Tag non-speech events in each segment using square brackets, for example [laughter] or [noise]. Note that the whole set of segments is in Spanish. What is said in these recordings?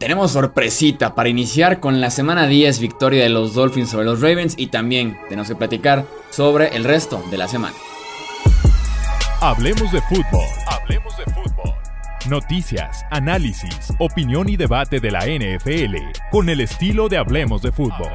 tenemos sorpresita para iniciar con la semana 10 victoria de los Dolphins sobre los Ravens y también tenemos que platicar sobre el resto de la semana. Hablemos de fútbol. Hablemos de fútbol. Noticias, análisis, opinión y debate de la NFL con el estilo de Hablemos de fútbol.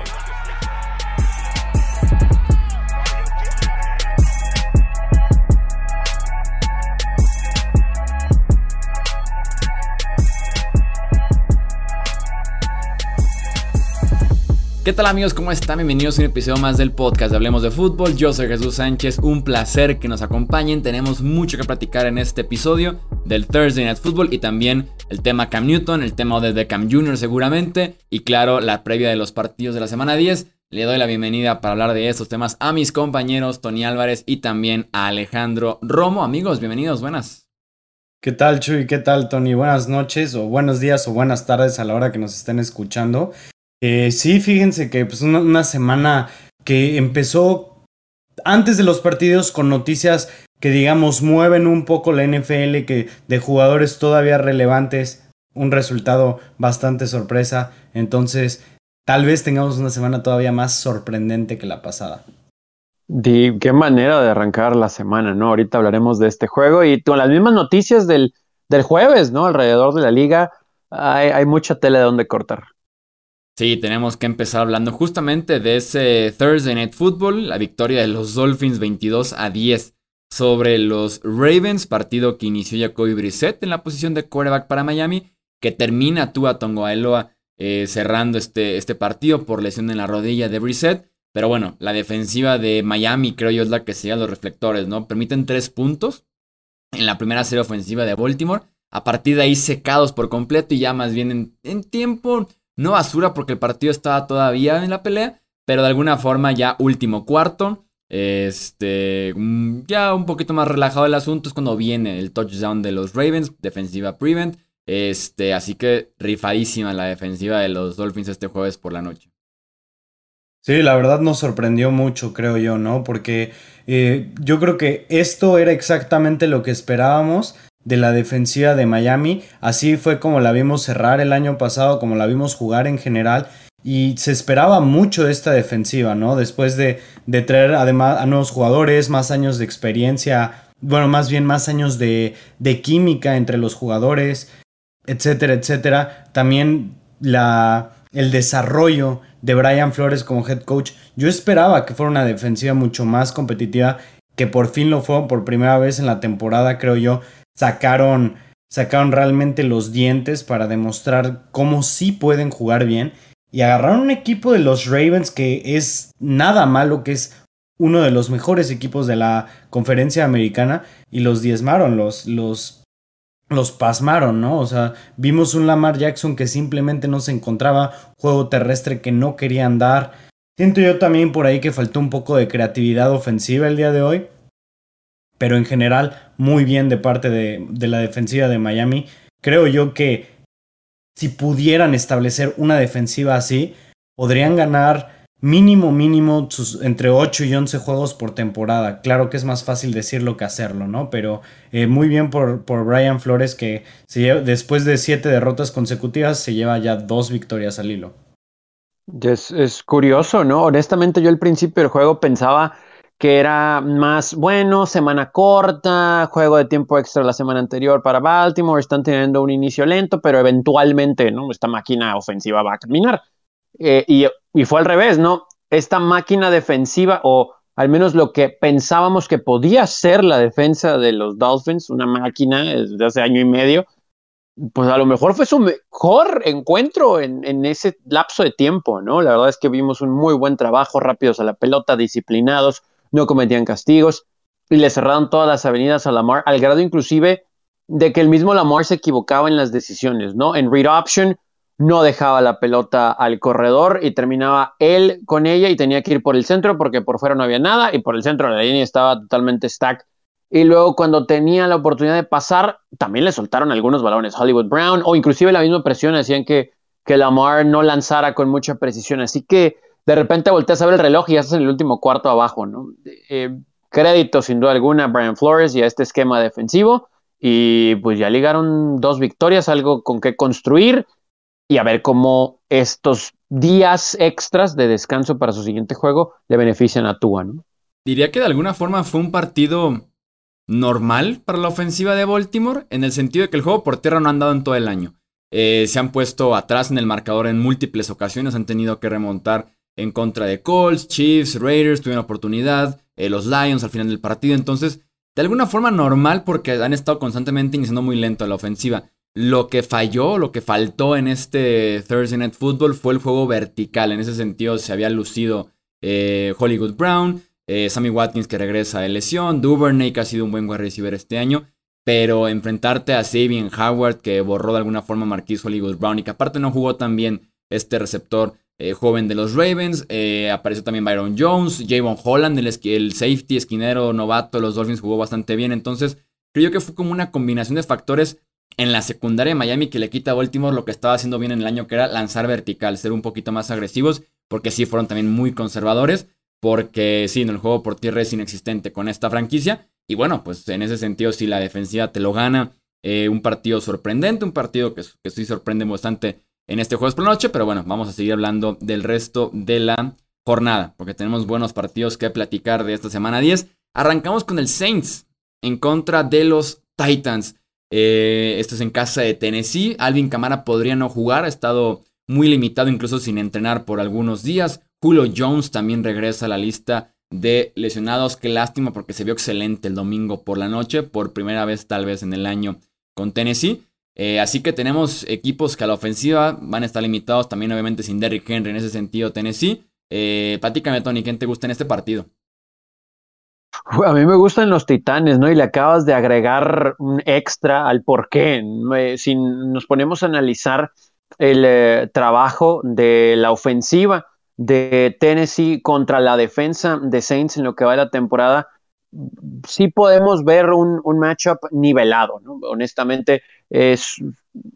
¿Qué tal amigos? ¿Cómo están? Bienvenidos a un episodio más del podcast de Hablemos de Fútbol. Yo soy Jesús Sánchez, un placer que nos acompañen. Tenemos mucho que platicar en este episodio del Thursday Night Football y también el tema Cam Newton, el tema de Beckham Jr. seguramente y claro, la previa de los partidos de la semana 10. Le doy la bienvenida para hablar de estos temas a mis compañeros Tony Álvarez y también a Alejandro Romo. Amigos, bienvenidos, buenas. ¿Qué tal, Chuy? ¿Qué tal, Tony? Buenas noches o buenos días o buenas tardes a la hora que nos estén escuchando. Eh, sí, fíjense que pues una, semana que empezó antes de los partidos con noticias que digamos mueven un poco la NFL, que de jugadores todavía relevantes, un resultado bastante sorpresa. Entonces, tal vez tengamos una semana todavía más sorprendente que la pasada. Qué manera de arrancar la semana, ¿no? Ahorita hablaremos de este juego y con las mismas noticias del, del jueves, ¿no? Alrededor de la liga, hay, hay mucha tela de donde cortar. Sí, tenemos que empezar hablando justamente de ese Thursday Night Football, la victoria de los Dolphins 22 a 10 sobre los Ravens, partido que inició Jacoby Brissett en la posición de quarterback para Miami, que termina Tua Tongoaeloa eh, cerrando este, este partido por lesión en la rodilla de Brissett. Pero bueno, la defensiva de Miami creo yo es la que se los reflectores, ¿no? Permiten tres puntos en la primera serie ofensiva de Baltimore. A partir de ahí secados por completo y ya más bien en tiempo no basura porque el partido estaba todavía en la pelea, pero de alguna forma ya último cuarto. Este, mm, ya un poquito más relajado el asunto es cuando viene el touchdown de los Ravens, defensiva prevent. Este, así que rifadísima la defensiva de los Dolphins este jueves por la noche. Sí, la verdad nos sorprendió mucho, creo yo, ¿no? Porque eh, yo creo que esto era exactamente lo que esperábamos de la defensiva de Miami. Así fue como la vimos cerrar el año pasado, como la vimos jugar en general. Y se esperaba mucho esta defensiva, ¿no? Después de, de traer además a nuevos jugadores, más años de experiencia, bueno, más bien más años de, de química entre los jugadores, etcétera, etcétera. También la, el desarrollo de Brian Flores como head coach. Yo esperaba que fuera una defensiva mucho más competitiva, que por fin lo fue por primera vez en la temporada, creo yo sacaron, sacaron realmente los dientes para demostrar cómo sí pueden jugar bien. Y agarraron un equipo de los Ravens que es nada malo, que es uno de los mejores equipos de la conferencia americana y los diezmaron, los, los, los pasmaron, ¿no? O sea, vimos un Lamar Jackson que simplemente no se encontraba, juego terrestre que no quería andar. Siento yo también por ahí que faltó un poco de creatividad ofensiva el día de hoy pero en general muy bien de parte de, la defensiva de Miami. Creo yo que si pudieran establecer una defensiva así, podrían ganar mínimo, mínimo entre 8 y 11 juegos por temporada. Claro que es más fácil decirlo que hacerlo, ¿no? Pero eh, muy bien por, por Brian Flores que después de 7 derrotas consecutivas se lleva ya dos victorias al hilo. Es, es curioso, ¿no? Honestamente yo al principio del juego pensaba que era más bueno, semana corta, juego de tiempo extra la semana anterior para Baltimore, están teniendo un inicio lento, pero eventualmente, ¿no? Esta máquina ofensiva va a caminar. Eh, y, y, fue al revés, ¿no? Esta máquina defensiva, o al menos lo que pensábamos que podía ser la defensa de los Dolphins, una máquina desde hace año y medio, pues a lo mejor fue su mejor encuentro en, en, ese lapso de tiempo, ¿no? La verdad es que vimos un muy buen trabajo, rápidos a la pelota, disciplinados, no cometían castigos y le cerraron todas las avenidas a Lamar, al grado inclusive de que el mismo Lamar se equivocaba en las decisiones, ¿no? En read option no dejaba la pelota al corredor y terminaba él con ella y tenía que ir por el centro porque por fuera no había nada y por el centro la línea estaba totalmente stack. Y luego cuando tenía la oportunidad de pasar, también le soltaron algunos balones Hollywood Brown o inclusive la misma presión hacían que, que Lamar no lanzara con mucha precisión. Así que de repente volteas a ver el reloj y ya estás en el último cuarto abajo, ¿no? Eh, crédito sin duda alguna a Brian Flores y a este esquema defensivo. Y pues ya ligaron dos victorias, algo con que construir. y a ver cómo estos días extras de descanso para su siguiente juego le benefician a Tua, ¿no? Diría que de alguna forma fue un partido normal para la ofensiva de Baltimore, en el sentido de que el juego por tierra no ha andado en todo el año. Eh, se han puesto atrás en el marcador en múltiples ocasiones, han tenido que remontar en contra de Colts, Chiefs, Raiders, tuvieron oportunidad, eh, los Lions al final del partido, entonces de alguna forma normal porque han estado constantemente iniciando muy lento a la ofensiva. Lo que falló, lo que faltó en este Thursday Night Football fue el juego vertical. En ese sentido se había lucido eh, Hollywood Brown, eh, Sammy Watkins que regresa de lesión, Duvernay que ha sido un buen wide receiver este año. Pero enfrentarte a Sabian Howard que borró de alguna forma a Hollywood Brown y que aparte no jugó tan bien este receptor eh, joven de los Ravens. apareció también Byron Jones, Javon Holland, el, el, safety esquinero novato de los Dolphins jugó bastante bien. Entonces creo que fue como una combinación de factores en la secundaria de Miami que le quita a Baltimore lo que estaba haciendo bien en el año, que era lanzar vertical, ser un poquito más agresivos, porque sí fueron también muy conservadores, porque sí, en el juego por tierra es inexistente con esta franquicia. Y bueno, pues en ese sentido, si la defensiva te lo gana, eh, un partido sorprendente, un partido que, que sí sorprende bastante en este jueves por la noche, pero bueno, vamos a seguir hablando del resto de la jornada, porque tenemos buenos partidos que platicar de esta semana 10. Arrancamos con el Saints en contra de los Titans. Eh, esto es en casa de Tennessee. Alvin Camara podría no jugar, ha estado muy limitado, incluso sin entrenar por algunos días. Julio Jones también regresa a la lista de lesionados. Qué lástima porque se vio excelente el domingo por la noche, por primera vez tal vez en el año con Tennessee. Eh, así que tenemos equipos que a la ofensiva van a estar limitados, también obviamente sin Derrick Henry en ese sentido Tennessee. Eh, platícame Tony, ¿quién te gusta en este partido? A mí me gustan los titanes, ¿no? Y le acabas de agregar un extra al por qué. Si nos ponemos a analizar el eh, trabajo de la ofensiva de Tennessee contra la defensa de Saints en lo que va de la temporada, sí podemos ver un, matchup nivelado. Honestamente, es,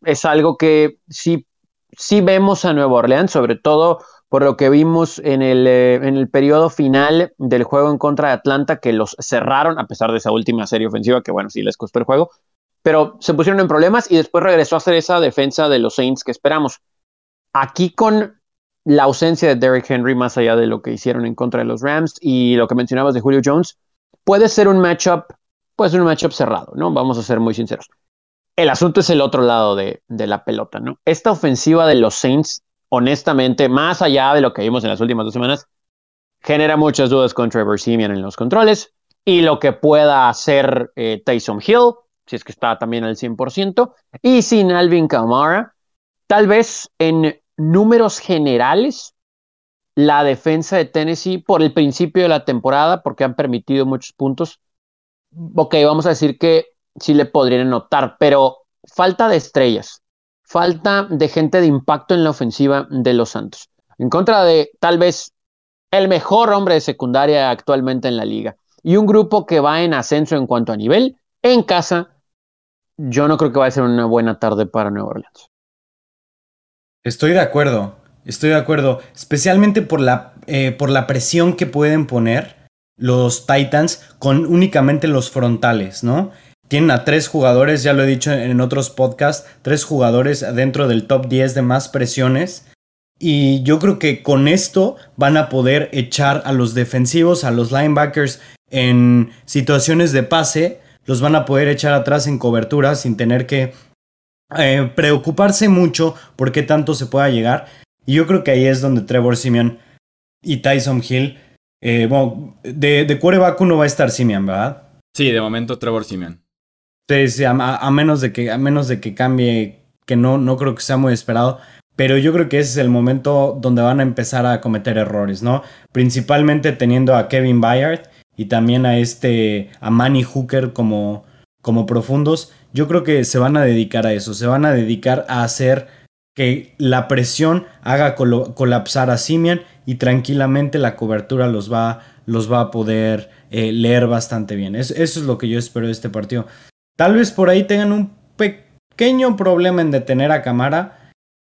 es algo que sí, sí vemos a Nueva Orleans, sobre todo por lo que vimos en el, eh, en el periodo final del juego en contra de Atlanta, que los cerraron, a pesar de esa última serie ofensiva, que bueno, sí les costó el juego, pero se pusieron en problemas y después regresó a hacer esa defensa de los Saints que esperamos. Aquí con la ausencia de Derrick Henry, más allá de lo que hicieron en contra de los Rams y lo que mencionabas de Julio Jones, puede ser un matchup, puede ser un matchup cerrado, ¿no? Vamos a ser muy sinceros. El asunto es el otro lado de, la pelota, ¿no? Esta ofensiva de los Saints honestamente, más allá de lo que vimos en las últimas dos semanas, genera muchas dudas con Trevor Simeon en los controles y lo que pueda hacer eh, Tyson Hill, si es que está también al 100%, y sin Alvin Kamara, tal vez en números generales, la defensa de Tennessee por el principio de la temporada, porque han permitido muchos puntos, ok, vamos a decir que sí le podrían anotar, pero falta de estrellas falta de gente de impacto en la ofensiva de los Santos. En contra de tal vez el mejor hombre de secundaria actualmente en la liga. Y un grupo que va en ascenso en cuanto a nivel, en casa, yo no creo que vaya a ser una buena tarde para Nueva Orleans. Estoy de acuerdo, estoy de acuerdo, especialmente por la, eh, por la presión que pueden poner los Titans con únicamente los frontales, ¿no? Tienen a tres jugadores, ya lo he dicho en otros podcasts, tres jugadores dentro del top 10 de más presiones. Y yo creo que con esto van a poder echar a los defensivos, a los linebackers en situaciones de pase, los van a poder echar atrás en cobertura sin tener que eh, preocuparse mucho por qué tanto se pueda llegar. Y yo creo que ahí es donde Trevor Simeon y Tyson Hill, eh, bueno, de, de quarterback uno va a estar Simeon, ¿verdad? Sí, de momento Trevor Simeon. Sí, a, menos de que, a menos de que cambie, que no, no creo que sea muy esperado. Pero yo creo que ese es el momento donde van a empezar a cometer errores, ¿no? Principalmente teniendo a Kevin Bayard y también a este, a Manny Hooker como, como profundos. Yo creo que se van a dedicar a eso, se van a dedicar a hacer que la presión haga colapsar a Simian y tranquilamente la cobertura los va, los va a poder eh, leer bastante bien. eso es lo que yo espero de este partido. Tal vez por ahí tengan un pequeño problema en detener a Camara,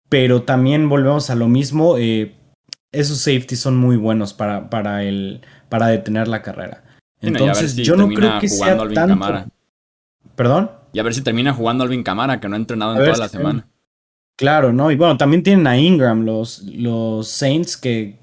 pero también volvemos a lo mismo. Eh, esos safeties son muy buenos para, para, el, para detener la carrera. Entonces, yo no creo que sea tanto. ¿Perdón? Y a ver si termina jugando Alvin Camara, que no ha entrenado en toda la semana. Claro, ¿no? Y bueno, también tienen a Ingram, los, los Saints, que,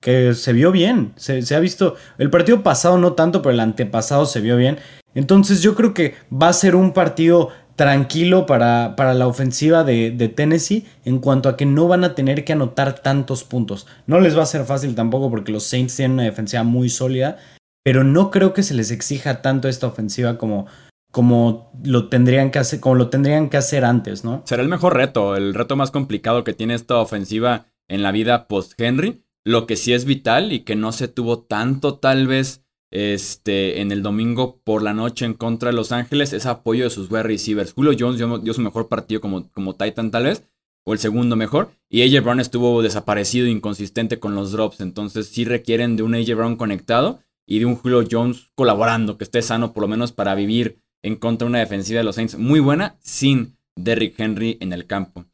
que se vio bien. Se, se, ha visto. El partido pasado no tanto, pero el antepasado se vio bien. Entonces yo creo que va a ser un partido tranquilo para, para la ofensiva de, de, Tennessee en cuanto a que no van a tener que anotar tantos puntos. No les va a ser fácil tampoco porque los Saints tienen una defensiva muy sólida, pero no creo que se les exija tanto esta ofensiva como, como lo tendrían que hacer, como lo tendrían que hacer antes, ¿no? Será el mejor reto, el reto más complicado que tiene esta ofensiva en la vida post-Henry. Lo que sí es vital y que no se tuvo tanto tal vez este, en el domingo por la noche en contra de Los Ángeles es apoyo de sus wide receivers. Julio Jones dio, su mejor partido como, como Titan tal vez, o el segundo mejor, y AJ Brown estuvo desaparecido, inconsistente con los drops, entonces sí requieren de un AJ Brown conectado y de un Julio Jones colaborando, que esté sano por lo menos para vivir en contra de una defensiva de los Saints muy buena sin Derrick Henry en el campo.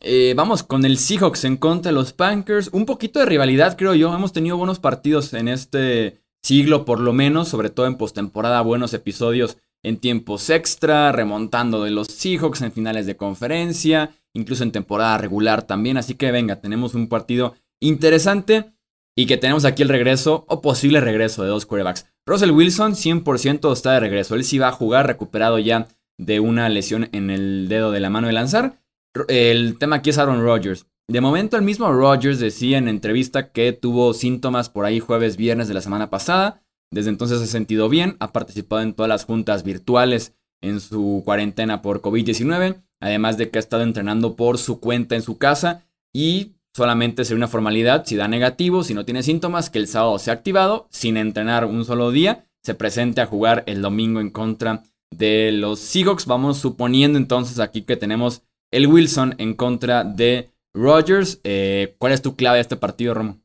Eh, vamos con el Seahawks en contra de los Packers. Un poquito de rivalidad, creo yo. Hemos tenido buenos partidos en este siglo, por lo menos, sobre todo en postemporada, buenos episodios en tiempos extra, remontando de los Seahawks en finales de conferencia, incluso en temporada regular también. Así que venga, tenemos un partido interesante y que tenemos aquí el regreso o posible regreso de dos quarterbacks. Russell Wilson 100% está de regreso. Él sí va a jugar recuperado ya de una lesión en el dedo de la mano de lanzar. El tema aquí es Aaron Rodgers. De momento el mismo Rodgers decía en entrevista que tuvo síntomas por ahí jueves, viernes de la semana pasada. Desde entonces se ha sentido bien, ha participado en todas las juntas virtuales en su cuarentena por COVID-19, además de que ha estado entrenando por su cuenta en su casa y solamente sería una formalidad si da negativo, si no tiene síntomas, que el sábado se ha activado sin entrenar un solo día, se presente a jugar el domingo en contra de los Seahawks. Vamos suponiendo entonces aquí que tenemos el Wilson en contra de Rodgers. Eh, ¿Cuál es tu clave de este partido, Romo?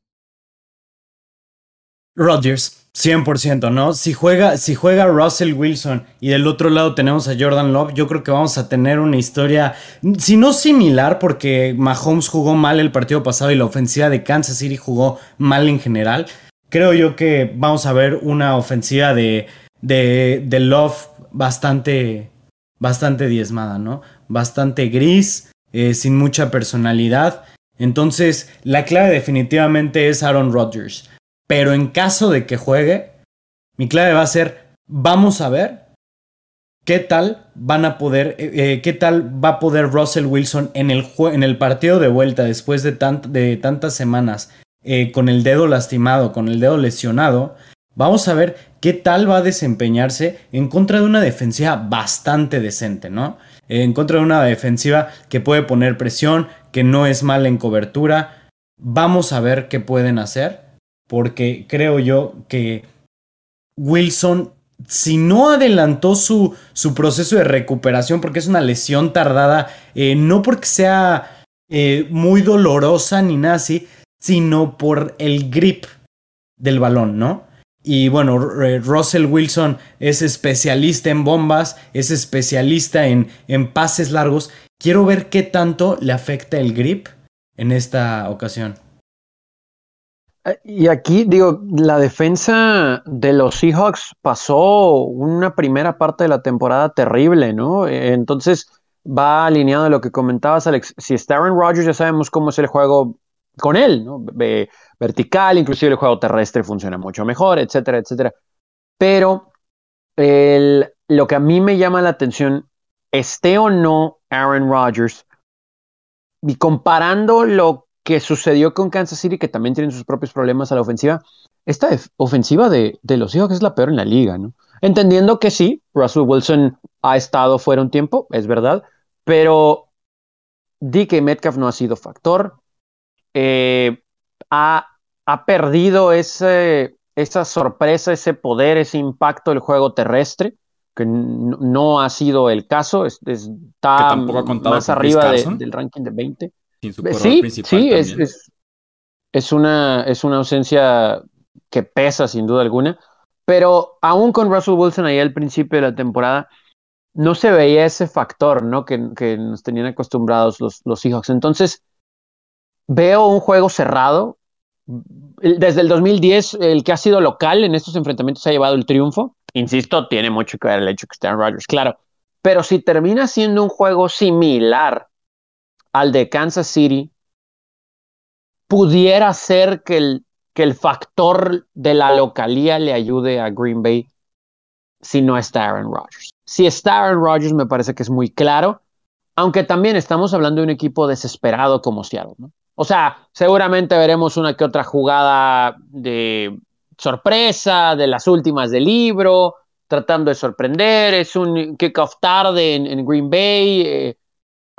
Rodgers, 100%, ¿no? Si juega, si juega Russell Wilson y del otro lado tenemos a Jordan Love, yo creo que vamos a tener una historia, si no similar, porque Mahomes jugó mal el partido pasado y la ofensiva de Kansas City jugó mal en general. Creo yo que vamos a ver una ofensiva de, de, de Love bastante, bastante diezmada, ¿no? Bastante gris, eh, sin mucha personalidad. Entonces, la clave definitivamente es Aaron Rodgers. Pero en caso de que juegue, mi clave va a ser, vamos a ver qué tal van a poder, eh, eh, qué tal va a poder Russell Wilson en el, en el partido de vuelta después de, tantas semanas con el dedo lastimado, con el dedo lesionado. Vamos a ver qué tal va a desempeñarse en contra de una defensiva bastante decente, ¿no? En contra de una defensiva que puede poner presión, que no es mal en cobertura. Vamos a ver qué pueden hacer, porque creo yo que Wilson, si no adelantó su, su proceso de recuperación, porque es una lesión tardada, eh, no porque sea eh, muy dolorosa ni nada así, sino por el grip del balón, ¿no? Y bueno, Russell Wilson es especialista en bombas, es especialista en, en, pases largos. Quiero ver qué tanto le afecta el grip en esta ocasión. Eh, y aquí digo, la defensa de los Seahawks pasó una primera parte de la temporada terrible, ¿no? Eh, entonces va alineado a lo que comentabas, Alex. Si está Aaron Rodgers, ya sabemos cómo es el juego con él, ¿no? vertical, inclusive el juego terrestre funciona mucho mejor, etcétera, etcétera. Pero lo que a mí me llama la atención, esté o no Aaron Rodgers, y comparando lo que sucedió con Kansas City, que también tienen sus propios problemas a la ofensiva, esta ofensiva de, de los que es la peor en la liga, ¿no? Entendiendo que sí, Russell Wilson ha estado fuera un tiempo, es verdad, pero DK Metcalf no ha sido factor, eh, ha, ha, perdido ese, esa sorpresa, ese poder, ese impacto del juego terrestre, que no ha sido el caso, está más arriba del ranking de 20. Sí, sí, es, es, una, es una ausencia que pesa sin duda alguna, pero aún con Russell Wilson ahí al principio de la temporada, no se veía ese factor ¿no? que, que nos tenían acostumbrados los, los Seahawks. Entonces, veo un juego cerrado. Desde el 2010, el que ha sido local en estos enfrentamientos ha llevado el triunfo. Insisto, tiene mucho que ver el hecho que esté en Rodgers, claro. Pero si termina siendo un juego similar al de Kansas City, pudiera ser que el, que el factor de la localía le ayude a Green Bay si no está Aaron Rodgers. Si está Aaron Rodgers, me parece que es muy claro, aunque también estamos hablando de un equipo desesperado como Seattle, ¿no? O sea, seguramente veremos una que otra jugada de sorpresa, de las últimas del libro, tratando de sorprender, es un kickoff tarde en, Green Bay. Eh,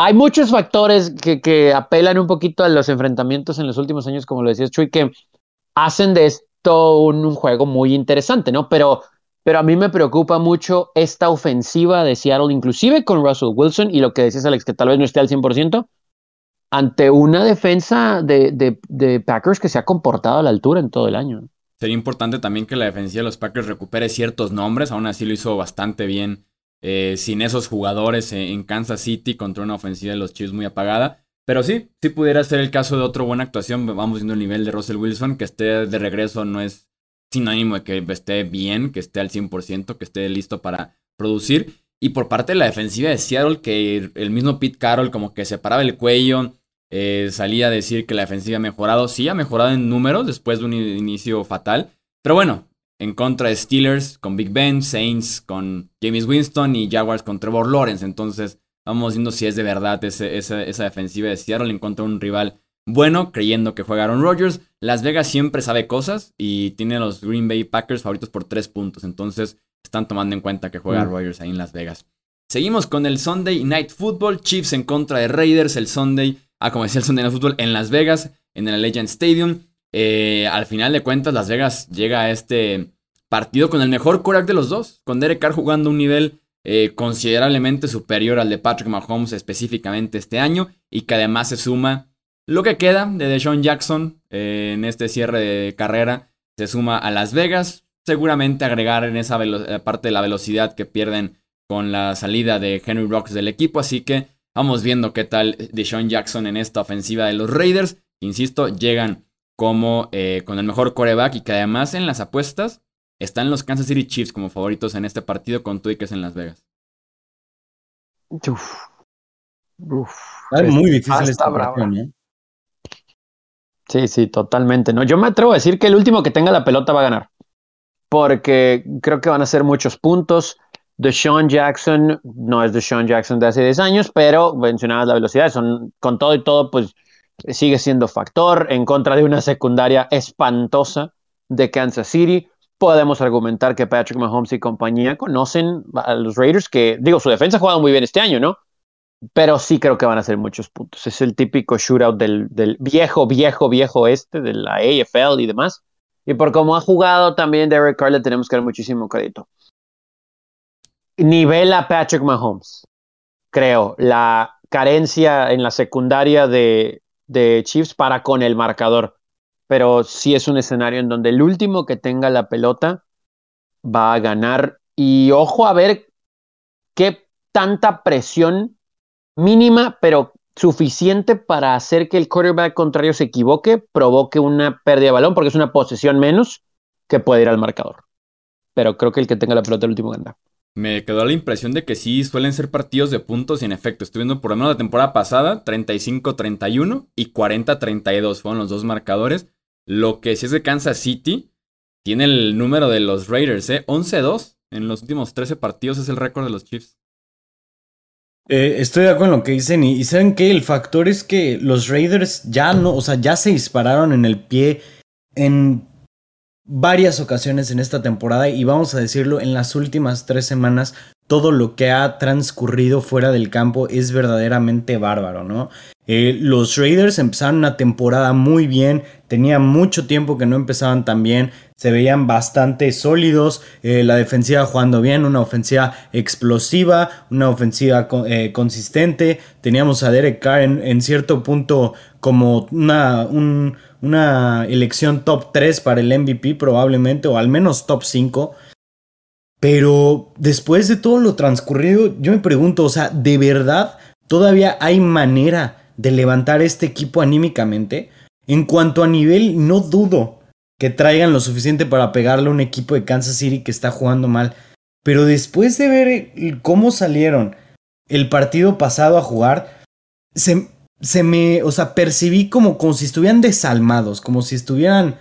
hay muchos factores que, apelan un poquito a los enfrentamientos en los últimos años, como lo decías Chuy, que hacen de esto un, juego muy interesante, ¿no? Pero, pero a mí me preocupa mucho esta ofensiva de Seattle, inclusive con Russell Wilson y lo que decías, Alex, que tal vez no esté al 100%, ante una defensa de, Packers que se ha comportado a la altura en todo el año. Sería importante también que la defensiva de los Packers recupere ciertos nombres, aún así lo hizo bastante bien eh, sin esos jugadores en Kansas City contra una ofensiva de los Chiefs muy apagada. Pero sí, sí pudiera ser el caso de otra buena actuación. Vamos viendo el nivel de Russell Wilson, que esté de regreso no es sinónimo de que esté bien, que esté al 100%, que esté listo para producir. Y por parte de la defensiva de Seattle, que el mismo Pete Carroll como que se paraba el cuello, eh, salía a decir que la defensiva ha mejorado. Sí, ha mejorado en números después de un inicio fatal. Pero bueno, en contra de Steelers con Big Ben, Saints con James Winston y Jaguars con Trevor Lawrence. Entonces, vamos viendo si es de verdad esa, defensiva de Seattle en contra de un rival bueno, creyendo que jugaron Rodgers. Las Vegas siempre sabe cosas y tiene a los Green Bay Packers favoritos por tres puntos. Entonces, están tomando en cuenta que juega mm. Rodgers ahí en Las Vegas. Seguimos con el Sunday Night Football. Chiefs en contra de Raiders. El Sunday ah, como decía el Sunday Night Football, en Las Vegas, en el Legend Stadium. Eh, al final de cuentas, Las Vegas llega a este partido con el mejor quarterback de los dos, con Derek Carr jugando un nivel eh, considerablemente superior al de Patrick Mahomes específicamente este año y que además se suma lo que queda de Deshaun Jackson eh, en este cierre de carrera, se suma a Las Vegas, seguramente agregar en esa parte de la velocidad que pierden con la salida de Henry Rocks del equipo, así que Vamos viendo qué tal Deshaun Jackson en esta ofensiva de los Raiders. Insisto, llegan como eh, con el mejor coreback y que además en las apuestas están los Kansas City Chiefs como favoritos en este partido con Twikes en Las Vegas. Uf. Uf. Es muy difícil esta ¿eh? Sí, sí, totalmente. No, yo me atrevo a decir que el último que tenga la pelota va a ganar. Porque creo que van a ser muchos puntos. Sean Jackson no es Sean Jackson de hace 10 años, pero mencionabas la velocidad, son, con todo y todo, pues sigue siendo factor en contra de una secundaria espantosa de Kansas City. Podemos argumentar que Patrick Mahomes y compañía conocen a los Raiders, que digo, su defensa ha jugado muy bien este año, ¿no? Pero sí creo que van a ser muchos puntos. Es el típico shootout del, del viejo, viejo, viejo este, de la AFL y demás. Y por cómo ha jugado también Derek Carr, le tenemos que dar muchísimo crédito nivela Patrick Mahomes, creo, la carencia en la secundaria de, de Chiefs para con el marcador. Pero sí es un escenario en donde el último que tenga la pelota va a ganar. Y ojo a ver qué tanta presión mínima, pero suficiente para hacer que el quarterback contrario se equivoque, provoque una pérdida de balón, porque es una posesión menos que puede ir al marcador. Pero creo que el que tenga la pelota el último gana me quedó la impresión de que sí suelen ser partidos de puntos y en efecto, estoy viendo por lo menos la temporada pasada, 35-31 y 40-32 fueron los dos marcadores. Lo que sí es de Kansas City, tiene el número de los Raiders, ¿eh? 11-2 en los últimos 13 partidos es el récord de los Chiefs. Eh, estoy de acuerdo en lo que dicen y, y saben que el factor es que los Raiders ya no, o sea, ya se dispararon en el pie en varias ocasiones en esta temporada y vamos a decirlo, en las últimas tres semanas todo lo que ha transcurrido fuera del campo es verdaderamente bárbaro, ¿no? Eh, los Raiders empezaron una temporada muy bien, tenía mucho tiempo que no empezaban tan bien, se veían bastante sólidos, eh, la defensiva jugando bien, una ofensiva explosiva, una ofensiva eh, consistente, teníamos a Derek Carr en, cierto punto como una, una elección top 3 para el MVP probablemente, o al menos top 5. Pero después de todo lo transcurrido, yo me pregunto, o sea, ¿de verdad todavía hay manera de levantar este equipo anímicamente? En cuanto a nivel, no dudo que traigan lo suficiente para pegarle a un equipo de Kansas City que está jugando mal. Pero después de ver cómo salieron el partido pasado a jugar, se, se me, o sea, percibí como, como si estuvieran desalmados, como si estuvieran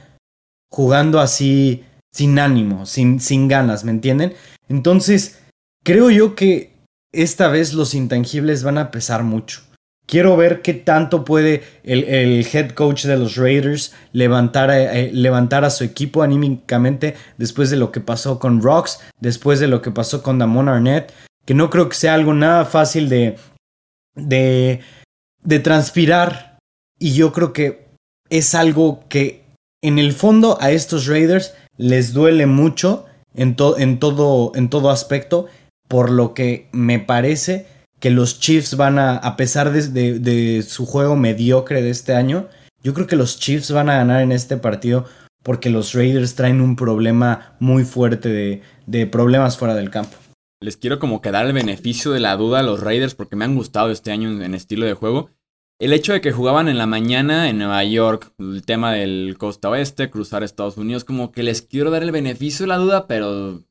jugando así sin ánimo, sin, sin ganas, ¿me entienden? Entonces, creo yo que esta vez los intangibles van a pesar mucho. Quiero ver qué tanto puede el, head coach de los Raiders levantar a, eh, levantar a su equipo anímicamente después de lo que pasó con Rocks, después de lo que pasó con Damon Arnett, que no creo que sea algo nada fácil de, de, de transpirar. Y yo creo que es algo que en el fondo a estos Raiders les duele mucho en, en, todo, en todo aspecto, por lo que me parece que los Chiefs van a, a pesar de, su juego mediocre de este año, yo creo que los Chiefs van a ganar en este partido porque los Raiders traen un problema muy fuerte de, de problemas fuera del campo. Les quiero como que dar el beneficio de la duda a los Raiders porque me han gustado este año en, estilo de juego. El hecho de que jugaban en la mañana en Nueva York, el tema del costa oeste, cruzar Estados Unidos, como que les quiero dar el beneficio de la duda, pero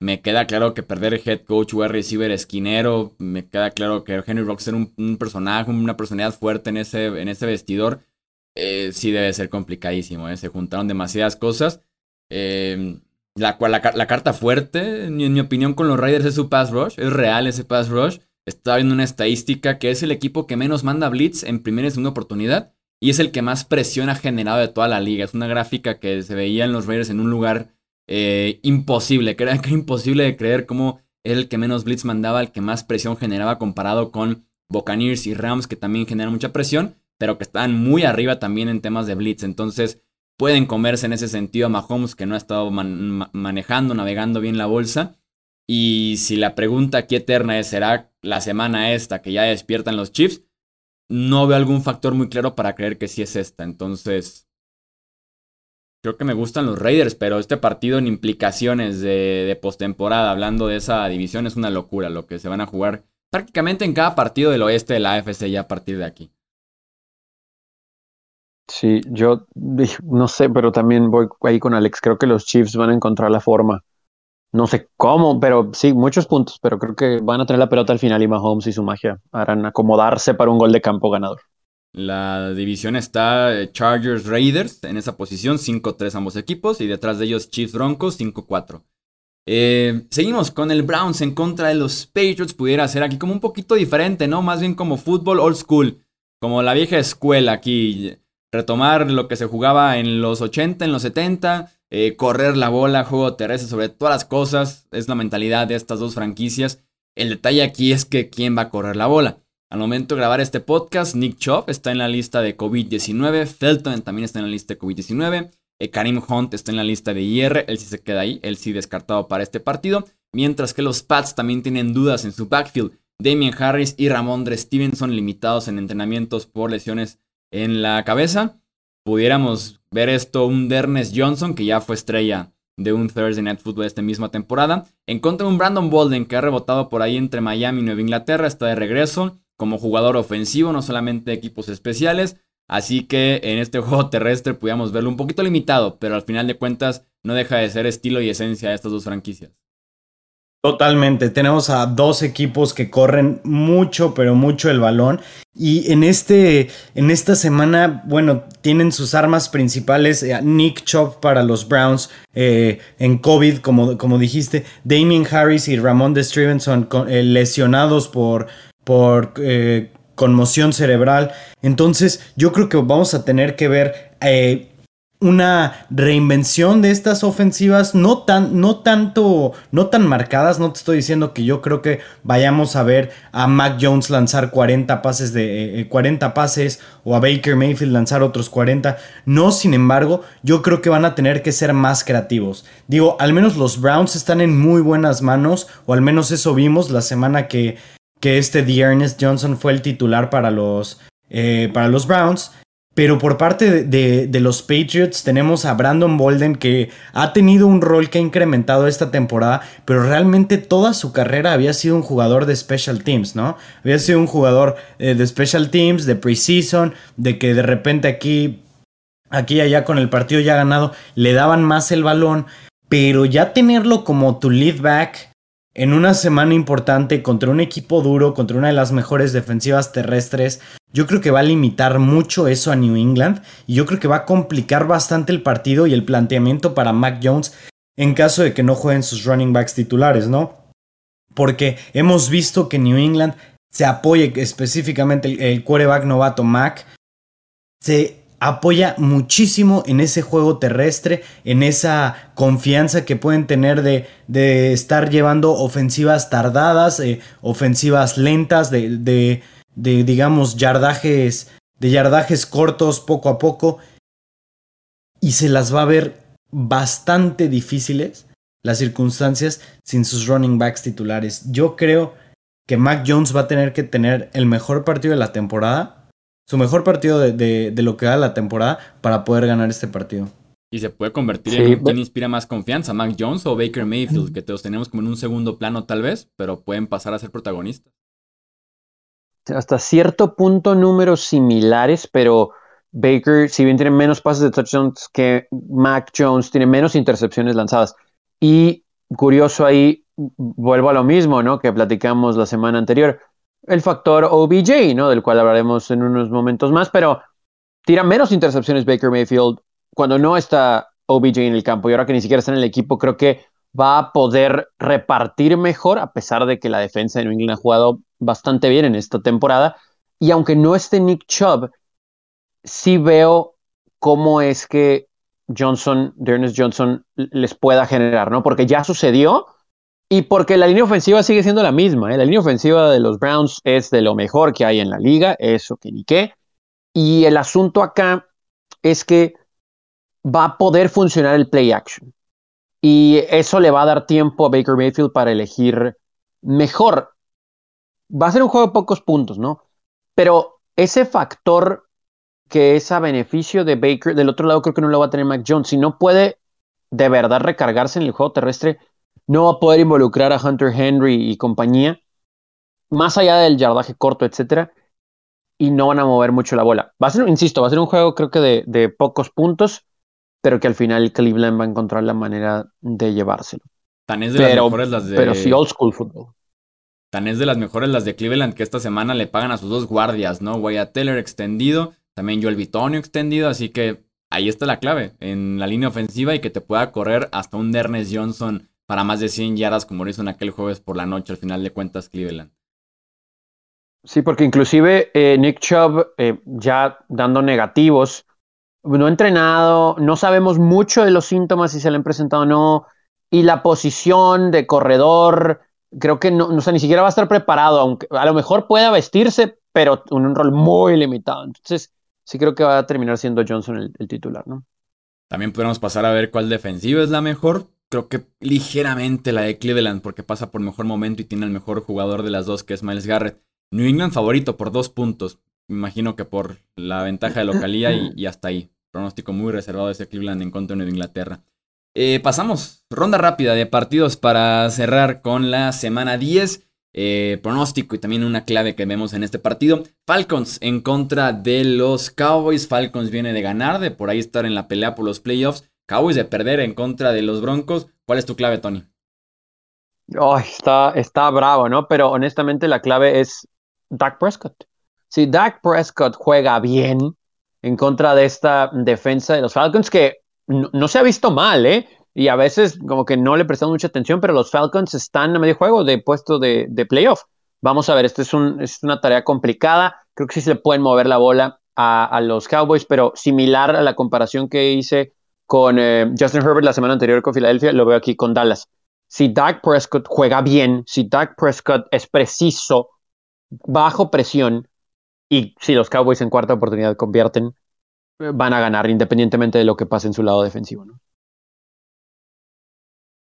me queda claro que perder head coach o receiver esquinero. Me queda claro que Henry Rocks era un, personaje, una personalidad fuerte en ese, en ese vestidor. Eh, sí debe ser complicadísimo. ¿eh? Se juntaron demasiadas cosas. Eh, la, la, carta fuerte, en mi, opinión, con los Raiders es su pass rush. Es real ese pass rush. Estaba viendo una estadística que es el equipo que menos manda blitz en primera y segunda oportunidad. Y es el que más presión ha generado de toda la liga. Es una gráfica que se veía en los Raiders en un lugar eh, imposible, que era, que imposible de creer cómo era el que menos blitz mandaba, el que más presión generaba comparado con Buccaneers y Rams, que también generan mucha presión, pero que están muy arriba también en temas de blitz. Entonces, pueden comerse en ese sentido a Mahomes, que no ha estado manejando, navegando bien la bolsa. Y si la pregunta aquí eterna es, ¿será la semana esta que ya despiertan los Chiefs? No veo algún factor muy claro para creer que sí es esta. Entonces, Creo que me gustan los Raiders, pero este partido en implicaciones de, de postemporada, hablando de esa división, es una locura lo que se van a jugar prácticamente en cada partido del oeste de la AFC ya a partir de aquí. Sí, yo no sé, pero también voy ahí con Alex. Creo que los Chiefs van a encontrar la forma. No sé cómo, pero sí, muchos puntos, pero creo que van a tener la pelota al final y Mahomes y su magia harán acomodarse para un gol de campo ganador. La división está eh, Chargers Raiders en esa posición, 5-3 ambos equipos, y detrás de ellos Chiefs Broncos, 5-4. Eh, seguimos con el Browns en contra de los Patriots. Pudiera ser aquí como un poquito diferente, ¿no? Más bien como fútbol old school, como la vieja escuela aquí. Retomar lo que se jugaba en los 80, en los 70, eh, correr la bola, juego terrestre sobre todas las cosas. Es la mentalidad de estas dos franquicias. El detalle aquí es que quién va a correr la bola. Al momento de grabar este podcast, Nick Chop está en la lista de COVID-19, Felton también está en la lista de COVID-19, eh, Karim Hunt está en la lista de IR, él sí se queda ahí, él sí descartado para este partido, mientras que los Pats también tienen dudas en su backfield. Damien Harris y Ramondre Stevenson limitados en entrenamientos por lesiones en la cabeza. Pudiéramos ver esto un Dernes Johnson, que ya fue estrella de un Thursday Night Football esta misma temporada, en contra de un Brandon Bolden que ha rebotado por ahí entre Miami y Nueva Inglaterra, está de regreso como jugador ofensivo, no solamente equipos especiales. Así que en este [laughs] juego terrestre pudiéramos verlo un poquito limitado, pero al final de cuentas no deja de ser estilo y esencia de estas dos franquicias. Totalmente, tenemos a dos equipos que corren mucho, pero mucho el balón. Y en, este, en esta semana, bueno, tienen sus armas principales. Eh, Nick Chop para los Browns eh, en COVID, como, como dijiste. Damien Harris y Ramón de Stevenson eh, lesionados por por conmoción cerebral. Entonces yo creo que vamos a tener que ver una reinvención de estas ofensivas, no tan, no tanto, no tan marcadas. No te estoy diciendo que yo creo que vayamos a ver a Mac Jones lanzar 40 pases de 40 eh, pases o a Baker Mayfield lanzar otros 40. No, sin embargo, yo creo que van a tener que ser más creativos. Digo, al menos los Browns están en muy buenas manos, o al menos eso vimos la semana que que este The Johnson fue el titular para los, eh, para los Browns. Pero por parte de, los Patriots tenemos a Brandon Bolden que ha tenido un rol que ha incrementado esta temporada, pero realmente toda su carrera había sido un jugador de special teams, ¿no? Había sido un jugador eh, de special teams, de preseason, de que de repente aquí, aquí y allá con el partido ya ganado le daban más el balón, pero ya tenerlo como tu lead back en una semana importante contra un equipo duro, contra una de las mejores defensivas terrestres. Yo creo que va a limitar mucho eso a New England y yo creo que va a complicar bastante el partido y el planteamiento para Mac Jones en caso de que no jueguen sus running backs titulares, ¿no? Porque hemos visto que New England se apoye específicamente el, el quarterback novato Mac, se apoya muchísimo en ese juego terrestre, en esa confianza que pueden tener de, de estar llevando ofensivas tardadas, eh, ofensivas lentas, de, de, de, digamos, yardajes, de yardajes cortos poco a poco. Y se las va a ver bastante difíciles las circunstancias sin sus running backs titulares. Yo creo que Mac Jones va a tener que tener el mejor partido de la temporada su mejor partido de, lo que da la temporada para poder ganar este partido. Y se puede convertir en quien inspira más confianza, Mac Jones o Baker Mayfield, que te los tenemos como en un segundo plano tal vez, pero pueden pasar a ser protagonistas. Hasta cierto punto números similares, pero Baker, si bien tiene menos pases de touchdowns que Mac Jones, tiene menos intercepciones lanzadas. Y curioso ahí, vuelvo a lo mismo, ¿no? Que platicamos la semana anterior el factor OBJ, ¿no? Del cual hablaremos en unos momentos más, pero tira menos intercepciones Baker Mayfield cuando no está OBJ en el campo y ahora que ni siquiera está en el equipo, creo que va a poder repartir mejor, a pesar de que la defensa de New England ha jugado bastante bien en esta temporada. Y aunque no esté Nick Chubb, sí veo cómo es que Johnson, Dearness Johnson, les pueda generar, ¿no? Porque ya sucedió y porque la línea ofensiva sigue siendo la misma. ¿eh? La línea ofensiva de los Browns es de lo mejor que hay en la liga, eso que ni qué. Y el asunto acá es que va a poder funcionar el play action. Y eso le va a dar tiempo a Baker Mayfield para elegir mejor. Va a ser un juego de pocos puntos, ¿no? Pero ese factor que es a beneficio de Baker, del otro lado creo que no lo va a tener Mac Jones. Si no puede de verdad recargarse en el juego terrestre, no va a poder involucrar a Hunter Henry y compañía, más allá del yardaje corto, etcétera, y no van a mover mucho la bola. Va a ser, insisto, va a ser un juego creo que de, pocos puntos, pero que al final Cleveland va a encontrar la manera de llevárselo. Tan es de las mejores las de. Pero sí, old school football. Tan es de las mejores las de Cleveland que esta semana le pagan a sus dos guardias, ¿no? Wyatt Teller extendido, también Joel Bitonio extendido, así que ahí está la clave, en la línea ofensiva y que te pueda correr hasta un Dernes Johnson para más de 100 yardas como lo hizo en aquel jueves por la noche, al final de cuentas Cleveland. Sí, porque inclusive eh, Nick Chubb eh, ya dando negativos, no ha entrenado, no sabemos mucho de los síntomas si se le han presentado o no, y la posición de corredor, creo que no, no sé, ni siquiera va a estar preparado, aunque a lo mejor pueda vestirse, pero en un rol muy limitado. Entonces, sí creo que va a terminar siendo Johnson el, el titular, ¿no? También podemos pasar a ver cuál defensiva es la mejor creo que ligeramente la de Cleveland porque pasa por mejor momento y tiene el mejor jugador de las dos que es Miles Garrett. New England favorito por dos puntos. Me imagino que por la ventaja de localía y, hasta ahí. Pronóstico muy reservado de ese Cleveland en contra de Nueva Inglaterra. Eh, pasamos, ronda rápida de partidos para cerrar con la semana 10. Eh, pronóstico y también una clave que vemos en este partido. Falcons en contra de los Cowboys. Falcons viene de ganar, de por ahí estar en la pelea por los playoffs. Cowboys de perder en contra de los Broncos. ¿Cuál es tu clave, Tony? está, está bravo, ¿no? Pero honestamente la clave es Dak Prescott. Si Dak Prescott juega bien en contra de esta defensa de los Falcons, que no, se ha visto mal, ¿eh? Y a veces como que no le prestamos mucha atención, pero los Falcons están a medio juego de puesto de, playoff. Vamos a ver, esto es, un, es, una tarea complicada. Creo que sí se pueden mover la bola a los Cowboys, pero similar a la comparación que hice con eh, Justin Herbert la semana anterior con Filadelfia, lo veo aquí con Dallas. Si Dak Prescott juega bien, si Dak Prescott es preciso, bajo presión, y si los Cowboys en cuarta oportunidad convierten, van a ganar independientemente de lo que pase en su lado defensivo.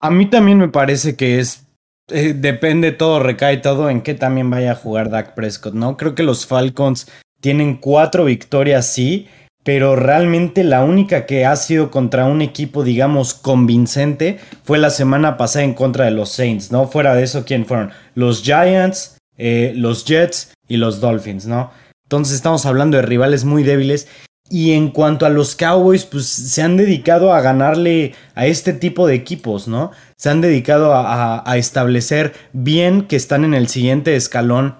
A mí también me parece que es eh, depende todo, recae todo en qué también vaya a jugar Dak Prescott, ¿no? Creo que los Falcons tienen cuatro victorias, sí, pero realmente la única que ha sido contra un equipo, digamos, convincente fue la semana pasada en contra de los Saints, ¿no? Fuera de eso, ¿quién fueron? Los Giants, eh, los Jets y los Dolphins, ¿no? Entonces estamos hablando de rivales muy débiles y en cuanto a los Cowboys, pues se han dedicado a ganarle a este tipo de equipos, ¿no? Se han dedicado a, establecer bien que están en el siguiente escalón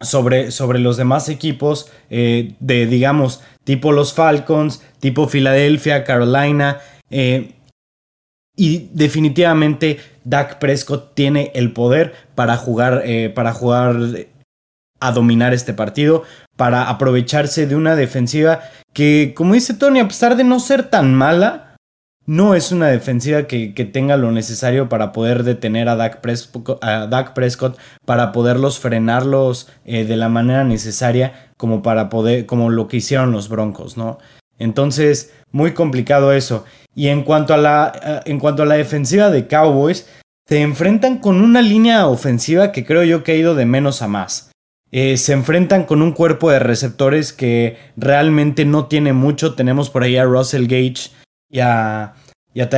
sobre, sobre los demás equipos eh, de, digamos, tipo los Falcons, tipo Filadelfia, Carolina. Eh, y definitivamente Dak Prescott tiene el poder para jugar, eh, para jugar a dominar este partido, para aprovecharse de una defensiva que, como dice Tony, a pesar de no ser tan mala, no es una defensiva que, tenga lo necesario para poder detener a Dak, Prescott, para poderlos frenarlos eh, de la manera necesaria como para poder, como lo que hicieron los Broncos, ¿no? Entonces, muy complicado eso. Y en cuanto a la, eh, en cuanto a la defensiva de Cowboys, se enfrentan con una línea ofensiva que creo yo que ha ido de menos a más. Eh, se enfrentan con un cuerpo de receptores que realmente no tiene mucho. Tenemos por ahí a Russell Gage y a, y a,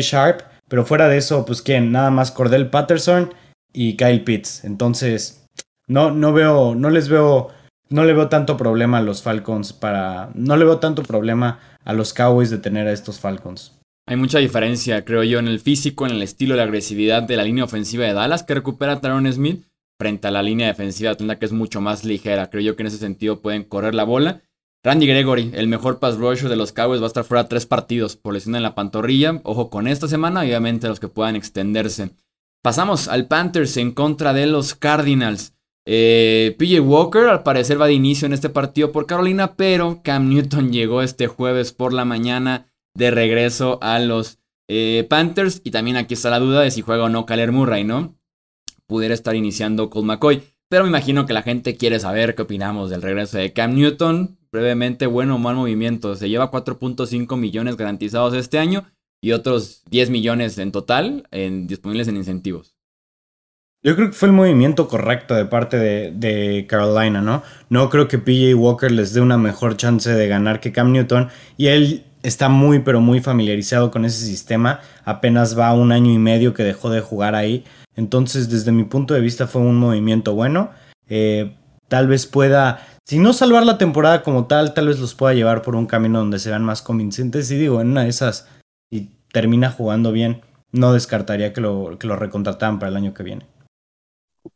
Sharp. Pero fuera de eso, pues quién, nada más Cordell Patterson y Kyle Pitts. Entonces, no, no veo, no les veo, no le veo tanto problema a los Falcons para, no le veo tanto problema a los Cowboys de tener a estos Falcons. Hay mucha diferencia, creo yo, en el físico, en el estilo, la agresividad de la línea ofensiva de Dallas que recupera Taron Smith frente a la línea defensiva de que es mucho más ligera. Creo yo que en ese sentido pueden correr la bola. Randy Gregory, el mejor pass rusher de los Cowboys, va a estar fuera tres partidos por lesión en la pantorrilla. Ojo con esta semana, obviamente los que puedan extenderse. Pasamos al Panthers en contra de los Cardinals. Eh, PJ Walker al parecer va de inicio en este partido por Carolina, pero Cam Newton [laughs] llegó este jueves por la mañana de regreso a los eh, Panthers. Y también aquí está la duda de si juega o no Kyler Murray, ¿no? pudiera estar iniciando Colt McCoy. Pero me imagino que la gente quiere saber qué opinamos del regreso de Cam Newton. Brevemente, bueno o mal movimiento. Se lleva 4.5 millones garantizados este año y otros 10 millones en total en, disponibles en incentivos. Yo creo que fue el movimiento correcto de parte de, Carolina, ¿no? No creo que PJ Walker les dé una mejor chance de ganar que Cam Newton. Y él está muy, pero muy familiarizado con ese sistema. Apenas va un año y medio que dejó de jugar ahí. Entonces, desde mi punto de vista, fue un movimiento bueno. Eh, tal vez pueda, si no salvar la temporada como tal, tal vez los pueda llevar por un camino donde se más convincentes. Y digo, en una de esas, y termina jugando bien, no descartaría que lo, que lo recontrataran para el año que viene.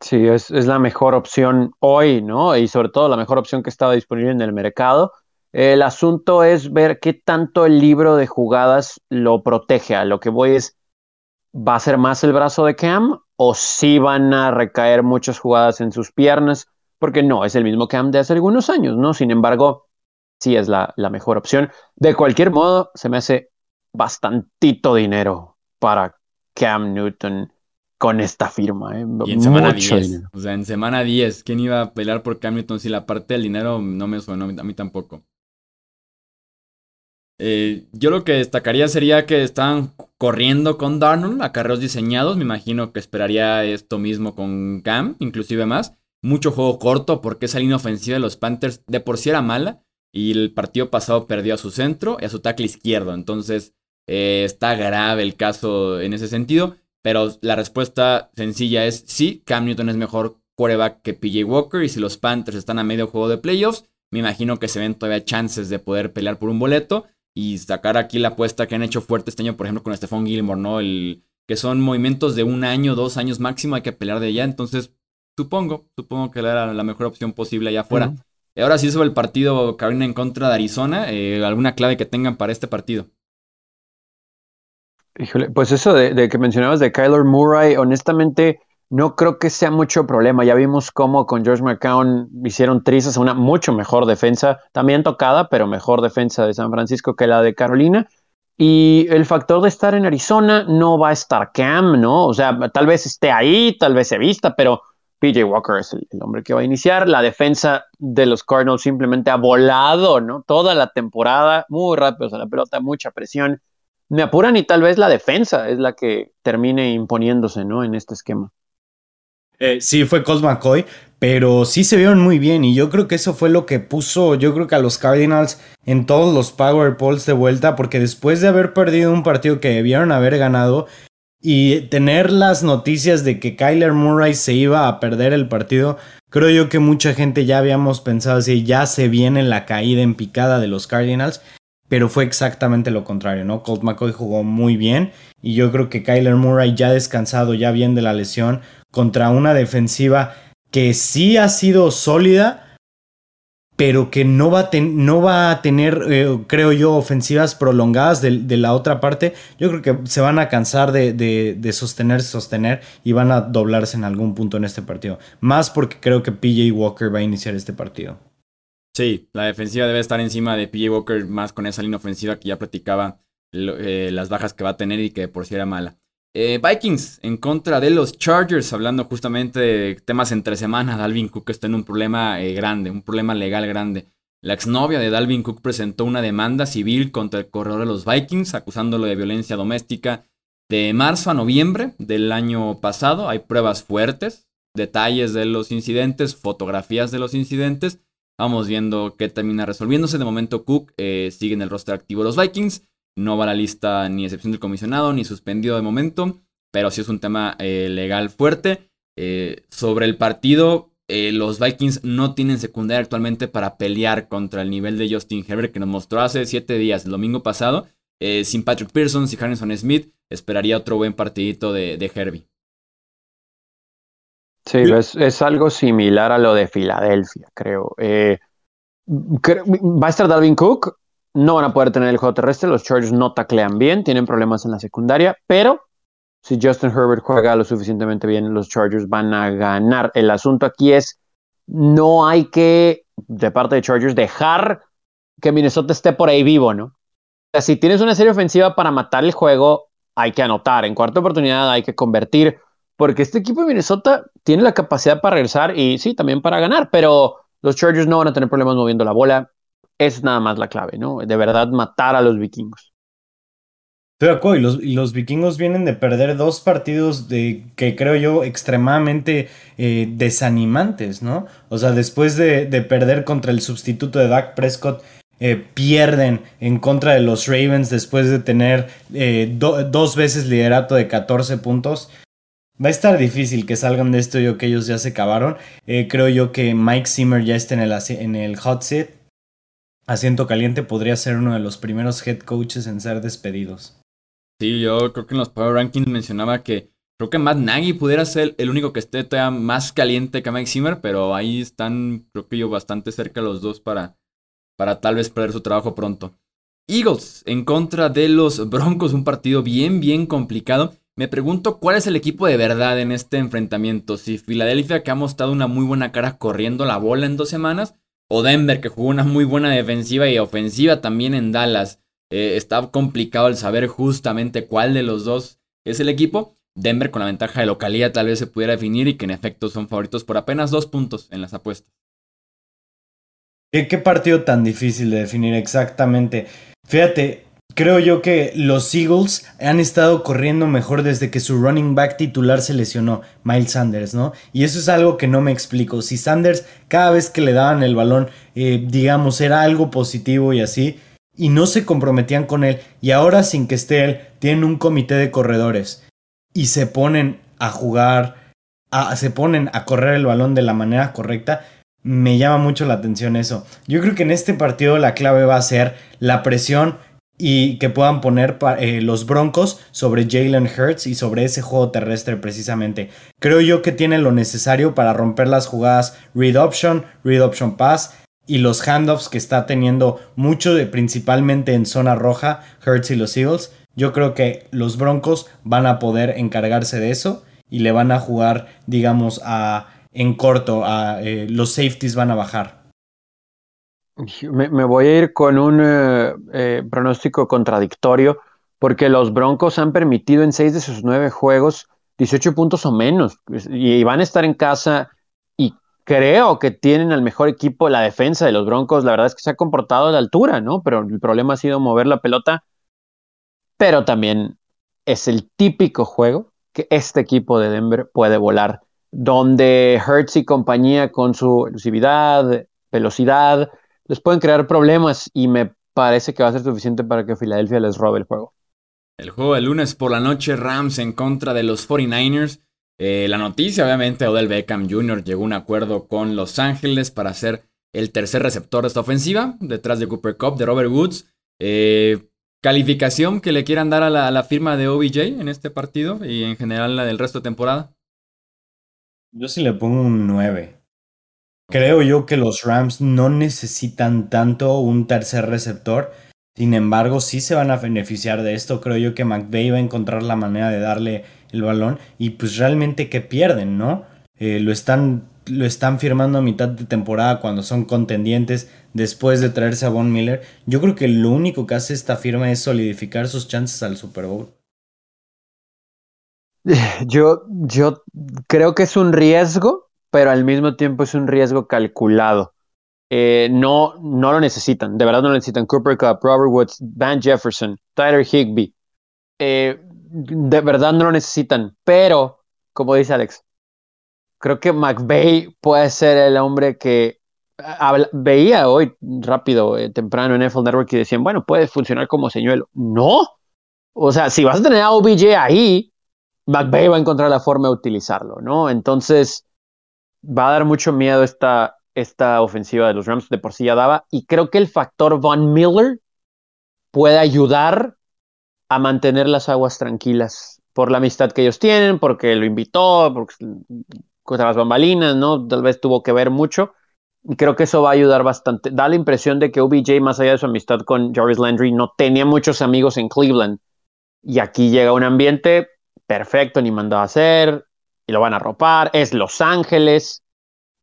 Sí, es, la mejor opción hoy, ¿no? Y sobre todo la mejor opción que estaba disponible en el mercado. El asunto es ver qué tanto el libro de jugadas lo protege. A lo que voy es, ¿va a ser más el brazo de Cam o si van a recaer muchas jugadas en sus piernas, porque no es el mismo Cam de hace algunos años, ¿no? Sin embargo, sí es la, mejor opción. De cualquier modo, se me hace bastantito dinero para Cam Newton con esta firma. ¿eh? Y en semana 10. O sea, en semana 10, ¿quién iba a pelear por Cam Newton si la parte del dinero no me suena a mí tampoco? Eh, yo lo que destacaría sería que están corriendo con Darnold, acarreos diseñados. Me imagino que esperaría esto mismo con Cam, inclusive más. Mucho juego corto porque esa línea ofensiva de los Panthers de por sí era mala. Y el partido pasado perdió a su centro y a su tackle izquierdo. Entonces eh, está grave el caso en ese sentido. Pero la respuesta sencilla es sí, Cam Newton es mejor quarterback que PJ Walker. Y si los Panthers están a medio juego de playoffs, me imagino que se ven todavía chances de poder pelear por un boleto y sacar aquí la apuesta que han hecho fuerte este año, por ejemplo, con Stephon Gilmore, ¿no? El, que son movimientos de un año, dos años máximo, hay que pelear de allá. Entonces, supongo, supongo que era la mejor opción posible allá afuera. Y ahora sí sobre el partido Carolina en contra de Arizona, eh, ¿alguna clave que tengan para este partido? Híjole, pues eso de, de que mencionabas de Kyler Murray, honestamente, no creo que sea mucho problema. Ya vimos cómo con George McCown hicieron trizas a una mucho mejor defensa, también tocada, pero mejor defensa de San Francisco que la de Carolina. Y el factor de estar en Arizona no va a estar Cam, ¿no? O sea, tal vez esté ahí, tal vez se vista, pero PJ Walker es el, hombre que va a iniciar. La defensa de los Cardinals simplemente ha volado, ¿no? Toda la temporada, muy rápido, o sea, la pelota, mucha presión. Me apuran y tal vez la defensa es la que termine imponiéndose, ¿no? En este esquema. Eh, sí, fue Colt McCoy, pero sí se vieron muy bien y yo creo que eso fue lo que puso, yo creo que a los Cardinals en todos los Power Polls de vuelta, porque después de haber perdido un partido que debieron haber ganado y tener las noticias de que Kyler Murray se iba a perder el partido, Creo yo que mucha gente ya habíamos pensado así, ya se viene la caída en picada de los Cardinals, pero fue exactamente lo contrario, ¿no? Colt McCoy jugó muy bien y yo creo que Kyler Murray ya descansado, ya bien de la lesión, contra una defensiva que sí ha sido sólida, pero que no va a, tener, eh, creo yo, ofensivas prolongadas de, la otra parte. Yo creo que se van a cansar de, de, sostener, sostener y van a doblarse en algún punto en este partido. Más porque creo que PJ Walker va a iniciar este partido. Sí, la defensiva debe estar encima de PJ Walker, más con esa línea ofensiva que ya platicaba eh, las bajas que va a tener y que por si era mala. Eh, Vikings en contra de los Chargers, hablando justamente de temas entre semanas. Dalvin Cook está en un problema eh, grande, un problema legal grande. La exnovia de Dalvin Cook presentó una demanda civil contra el corredor de los Vikings, acusándolo de violencia doméstica de marzo a noviembre del año pasado. Hay pruebas fuertes, detalles de los incidentes, fotografías de los incidentes. Vamos viendo qué termina resolviéndose. De momento, Cook eh, sigue en el roster activo de los Vikings. No va a la lista ni excepción del comisionado ni suspendido de momento, pero sí es un tema eh, legal fuerte. Eh, sobre el partido, eh, los Vikings no tienen secundaria actualmente para pelear contra el nivel de Justin Herbert que nos mostró hace siete días, el domingo pasado. sin Patrick Pearson, sin Harrison Smith, esperaría otro buen partidito de, de Herbie. Sí, es, es, algo similar a lo de Filadelfia, creo. ¿Va a estar Dalvin Cook? No van a poder tener el juego terrestre. Los Chargers no taclean bien, tienen problemas en la secundaria, pero si Justin Herbert juega lo suficientemente bien, los Chargers van a ganar. El asunto aquí es, no hay que, de parte de Chargers, dejar que Minnesota esté por ahí vivo, ¿no? O sea, si tienes una serie ofensiva para matar el juego, hay que anotar. En cuarta oportunidad hay que convertir, porque este equipo de Minnesota tiene la capacidad para regresar y sí, también para ganar, pero los Chargers no van a tener problemas moviendo la bola es nada más la clave, ¿no? De verdad matar a los vikingos. Estoy de y los, vikingos vienen de perder dos partidos de que creo yo extremadamente eh, desanimantes, ¿no? O sea, después de, perder contra el sustituto de Dak Prescott, eh, pierden en contra de los Ravens después de tener eh, dos veces liderato de 14 puntos. Va a estar difícil que salgan de esto, yo que ellos ya se acabaron. creo yo que Mike Zimmer ya está en el hot seat asiento caliente podría ser uno de los primeros head coaches en ser despedidos. Sí, yo creo que en los Power Rankings mencionaba que creo que Matt Nagy pudiera ser el único que esté todavía más caliente que Mike Zimmer, pero ahí están, creo que yo, bastante cerca los dos para, para tal vez perder su trabajo pronto. Eagles en contra de los Broncos, un partido bien, bien complicado. Me pregunto cuál es el equipo de verdad en este enfrentamiento. Si Filadelfia, que ha mostrado una muy buena cara corriendo la bola en dos semanas, o Denver, que jugó una muy buena defensiva y ofensiva también en Dallas. Eh, está complicado el saber justamente cuál de los dos es el equipo. Denver con la ventaja de localidad tal vez se pudiera definir y que en efecto son favoritos por apenas dos puntos en las apuestas. ¿Qué, partido tan difícil de definir exactamente? Fíjate, Creo yo que los Eagles han estado corriendo mejor desde que su running back titular se lesionó, Miles Sanders, ¿no? Y eso es algo que no me explico. Si Sanders cada vez que le daban el balón, eh, digamos, era algo positivo y así, y no se comprometían con él, y ahora sin que esté él, tienen un comité de corredores y se ponen a jugar, se ponen a correr el balón de la manera correcta, me llama mucho la atención eso. Yo creo que en este partido la clave va a ser la presión y que puedan poner eh, los Broncos sobre Jalen Hurts y sobre ese juego terrestre precisamente. Creo yo que tiene lo necesario para romper las jugadas read option, read option pass y los handoffs que está teniendo mucho de, principalmente en zona roja Hurts y los Eagles. Yo creo que los Broncos van a poder encargarse de eso y le van a jugar, digamos, a, en corto, a, eh, los safeties van a bajar. Me, voy a ir con un eh, eh, pronóstico contradictorio, porque los Broncos han permitido en seis de sus nueve juegos 18 puntos o menos, pues, y van a estar en casa, y creo que tienen al mejor equipo la defensa de los Broncos, la verdad es que se ha comportado a la altura, ¿no? Pero el problema ha sido mover la pelota, pero también es el típico juego que este equipo de Denver puede volar, donde Hertz y compañía con su elusividad, velocidad, les pueden crear problemas y me parece que va a ser suficiente para que Filadelfia les robe el juego. El juego del lunes por la noche, Rams en contra de los 49ers. Eh, la noticia, obviamente, Odell Beckham Jr. llegó a un acuerdo con Los Ángeles para ser el tercer receptor de esta ofensiva, detrás de Cooper Cup, de Robert Woods. Eh, calificación que le quieran dar a la, firma de OBJ en este partido y en general la del resto de temporada. Yo sí le pongo un 9. Creo yo que los Rams no necesitan tanto un tercer receptor. Sin embargo, sí se van a beneficiar de esto. Creo yo que McVay va a encontrar la manera de darle el balón. Y pues realmente que pierden, ¿no? Eh, lo, están, lo están firmando a mitad de temporada cuando son contendientes después de traerse a Von Miller. Yo creo que lo único que hace esta firma es solidificar sus chances al Super Bowl. [laughs] Yo, yo creo que es un riesgo, pero al mismo tiempo es un riesgo calculado. Eh, no, no lo necesitan, de verdad no lo necesitan. Cooper Cup, Robert Woods, Van Jefferson, Tyler Higby. Eh, de verdad no lo necesitan, pero, como dice Alex, creo que McVeigh puede ser el hombre que veía hoy rápido, eh, temprano en NFL Network y decían, bueno, puede funcionar como señuelo. No. O sea, si vas a tener a OBJ ahí, McVeigh va a encontrar la forma de utilizarlo, ¿no? Entonces, va a dar mucho miedo esta, esta ofensiva de los Rams, de por sí ya daba, y creo que el factor Von Miller puede ayudar a mantener las aguas tranquilas por la amistad que ellos tienen, porque lo invitó, porque contra las bambalinas, ¿no? Tal vez tuvo que ver mucho. Y creo que eso va a ayudar bastante. Da la impresión de que OBJ, más allá de su amistad con Jarvis Landry, no tenía muchos amigos en Cleveland. Y aquí llega un ambiente perfecto, ni mandó a hacer, lo van a ropar. Es Los Ángeles.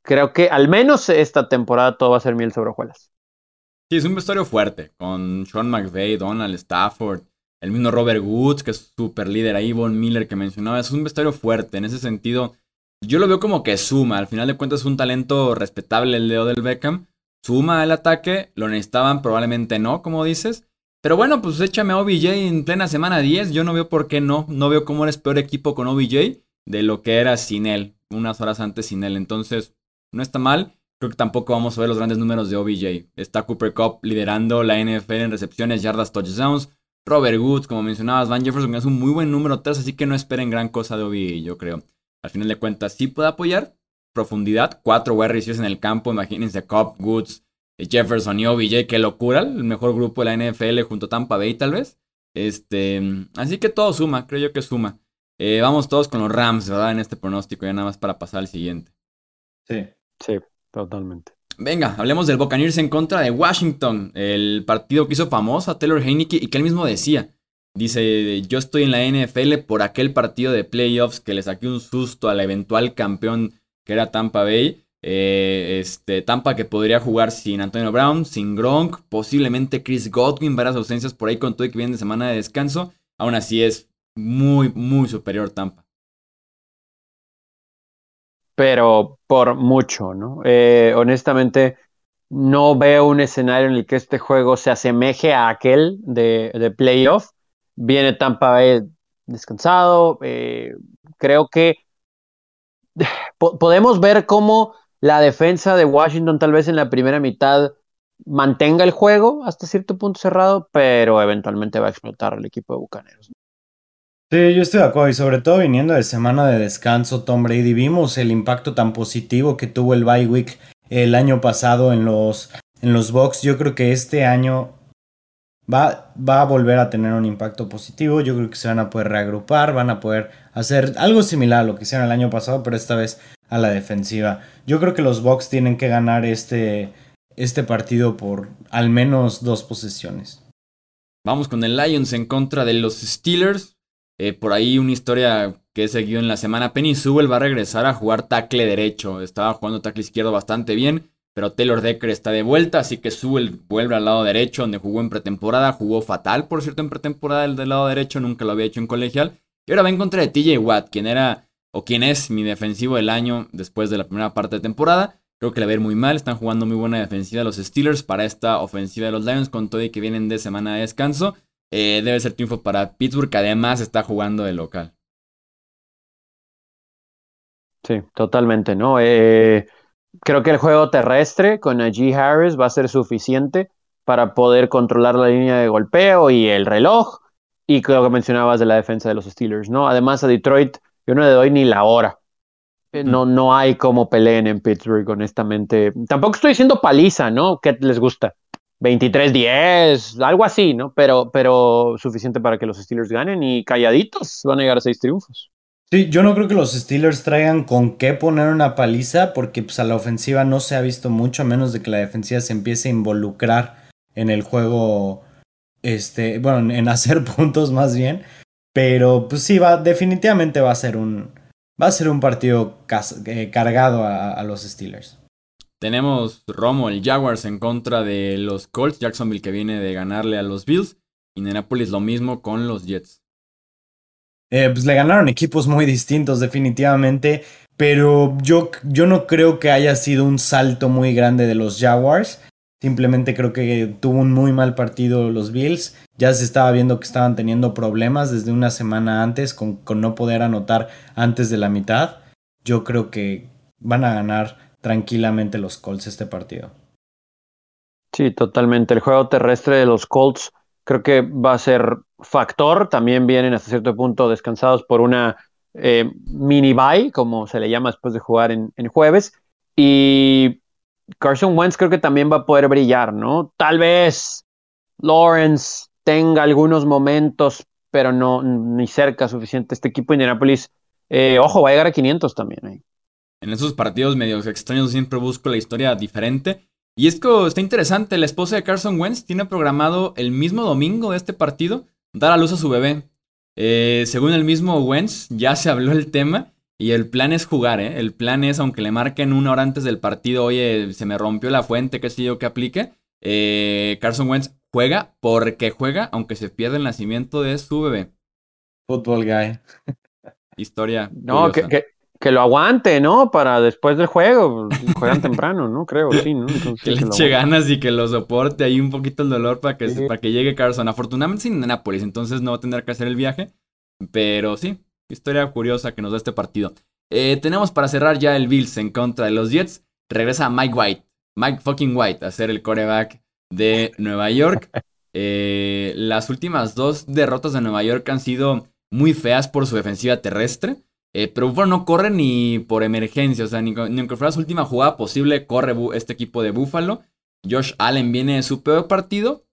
Creo que al menos esta temporada todo va a ser miel sobre hojuelas. Sí, es un vestuario fuerte, con Sean McVay, Donald Stafford, el mismo Robert Woods, que es súper líder ahí, Von Miller que mencionaba. Es un vestuario fuerte. En ese sentido, yo lo veo como que suma. Al final de cuentas es un talento respetable el Leo del Beckham. Suma el ataque. Lo necesitaban, probablemente no, como dices. Pero bueno, pues échame a OBJ en plena semana 10. Yo no veo por qué no. No veo cómo eres peor equipo con OBJ de lo que era sin él. Unas horas antes sin él. Entonces, no está mal. Creo que tampoco vamos a ver los grandes números de OBJ. Está Cooper Cup liderando la NFL en recepciones, yardas, touchdowns. Robert Woods, como mencionabas, Van Jefferson es un muy buen número 3, así que no esperen gran cosa de OBJ, yo creo al final de cuentas sí puede apoyar. Profundidad, cuatro wide en el campo, imagínense Cobb, Woods, Jefferson y OBJ, qué locura, el mejor grupo de la NFL junto a Tampa Bay tal vez. Este, así que todo suma, creo yo que suma. Eh, vamos todos con los Rams, ¿verdad? En este pronóstico, ya nada más para pasar al siguiente. Sí, sí, totalmente. Venga, hablemos del Buccaneers en contra de Washington, el partido que hizo famoso a Taylor Heineke y que él mismo decía, Dice, yo estoy en la NFL por aquel partido de playoffs que le saqué un susto al eventual campeón que era Tampa Bay. Eh, este, Tampa que podría jugar sin Antonio Brown, sin Gronk, posiblemente Chris Godwin, varias ausencias por ahí con todo y que viene de semana de descanso. Aún así es muy, muy superior Tampa. Pero por mucho, ¿no? Eh, honestamente, no veo un escenario en el que este juego se asemeje a aquel de, de playoff. Viene Tampa Bay descansado. Eh, creo que podemos ver cómo la defensa de Washington tal vez en la primera mitad mantenga el juego hasta cierto punto cerrado, pero eventualmente va a explotar el equipo de Bucaneros. Sí, yo estoy de acuerdo y sobre todo viniendo de semana de descanso, Tom Brady, vimos el impacto tan positivo que tuvo el bye week el año pasado en los, en los Bucks. Yo creo que este año va, va a volver a tener un impacto positivo. Yo creo que se van a poder reagrupar, van a poder hacer algo similar a lo que hicieron el año pasado, pero esta vez a la defensiva. Yo creo que los Bucks tienen que ganar este, este partido por al menos dos posesiones. Vamos con el Lions en contra de los Steelers. Eh, por ahí una historia que he seguido en la semana. Penny Sewell va a regresar a jugar tackle derecho. Estaba jugando tackle izquierdo bastante bien pero Taylor Decker está de vuelta, así que Sewell vuelve al lado derecho, donde jugó en pretemporada, jugó fatal, por cierto, en pretemporada del lado derecho, nunca lo había hecho en colegial, y ahora va en contra de TJ Watt, quien era, o quien es mi defensivo del año después de la primera parte de temporada, creo que le va a ir muy mal, están jugando muy buena defensiva los Steelers para esta ofensiva de los Lions, con todo y que vienen de semana de descanso, eh, debe ser triunfo para Pittsburgh, que además está jugando de local. Sí, totalmente, ¿no? Eh, creo que el juego terrestre con Najee Harris va a ser suficiente para poder controlar la línea de golpeo y el reloj. Y creo que mencionabas de la defensa de los Steelers, ¿no? Además, a Detroit yo no le doy ni la hora. Eh, no, no hay como peleen en Pittsburgh, honestamente. Tampoco estoy diciendo paliza, ¿no? ¿Qué les gusta? 23-10, algo así, ¿no? Pero, pero suficiente para que los Steelers ganen y calladitos van a llegar a seis triunfos. Sí, yo no creo que los Steelers traigan con qué poner una paliza porque pues, a la ofensiva no se ha visto mucho, a menos de que la defensiva se empiece a involucrar en el juego, este, bueno, en hacer [laughs] puntos más bien. Pero pues sí, va, definitivamente va a ser un, va a ser un partido eh, cargado a, los Steelers. Tenemos Romo, el Jaguars en contra de los Colts, Jacksonville que viene de ganarle a los Bills, Indianapolis lo mismo con los Jets. Eh, pues le ganaron equipos muy distintos definitivamente, pero yo, yo no creo que haya sido un salto muy grande de los Jaguars. Simplemente creo que tuvo un muy mal partido los Bills. Ya se estaba viendo que estaban teniendo problemas desde una semana antes con, con no poder anotar antes de la mitad. Yo creo que van a ganar tranquilamente los Colts este partido. Sí, totalmente. El juego terrestre de los Colts creo que va a ser factor. También vienen hasta cierto punto descansados por una eh, mini bye, como se le llama después de jugar en, jueves. Y Carson Wentz creo que también va a poder brillar, ¿no? Tal vez Lawrence tenga algunos momentos, pero no ni cerca suficiente. Este equipo de Indianapolis, eh, ojo, va a llegar a 500 también. En esos partidos medios extraños siempre busco la historia diferente. Y es que está interesante, la esposa de Carson Wentz tiene programado el mismo domingo de este partido dar a luz a su bebé. Eh, según el mismo Wentz, ya se habló el tema y el plan es jugar, ¿eh? El plan es, aunque le marquen una hora antes del partido, oye, se me rompió la fuente, qué sé yo, que aplique. Eh, Carson Wentz juega porque juega, aunque se pierda el nacimiento de su bebé. Football guy. Historia. No, que, que lo aguante, ¿no? Para después del juego. Juegan temprano, ¿no? Creo, sí, ¿no? que le eche ganas y que lo soporte ahí un poquito el dolor para que, para que llegue Carson. Afortunadamente sin Nápoles, entonces no va a tener que hacer el viaje. Pero sí, historia curiosa que nos da este partido. Eh, tenemos para cerrar ya el Bills en contra de los Jets. Regresa Mike White, Mike fucking White, a ser el coreback de Nueva York. [laughs] Eh, las últimas dos derrotas de Nueva York han sido muy feas por su defensiva terrestre. Eh, pero Buffalo no corre ni por emergencia, o sea, ni, aunque fuera su última jugada posible, corre este equipo de Buffalo. Josh Allen viene de su peor partido.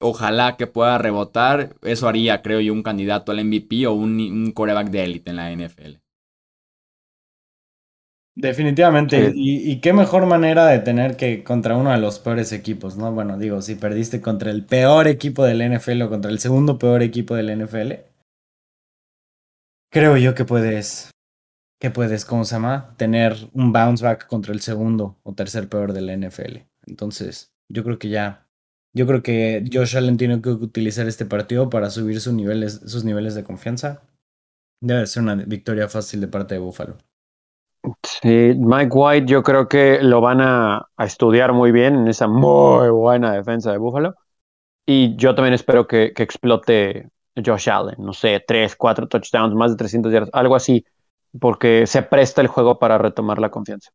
Ojalá que pueda rebotar. Eso haría, creo yo, un candidato al MVP o un, un coreback de élite en la NFL. Definitivamente. Y, y, qué mejor manera de tener que contra uno de los peores equipos, ¿no? Bueno, digo, si perdiste contra el peor equipo del NFL o contra el segundo peor equipo del NFL, creo yo que puedes, que puedes, ¿cómo se llama? Tener un bounce back contra el segundo o tercer peor de la NFL. Entonces, yo creo que ya, yo creo que Josh Allen tiene que utilizar este partido para subir sus niveles, sus niveles de confianza. Debe ser una victoria fácil de parte de Buffalo. Sí, Mike White yo creo que lo van a, estudiar muy bien en esa muy buena defensa de Buffalo. Y yo también espero que explote Josh Allen, no sé, tres, cuatro touchdowns, más de 300 yardas, algo así, porque se presta el juego para retomar la confianza.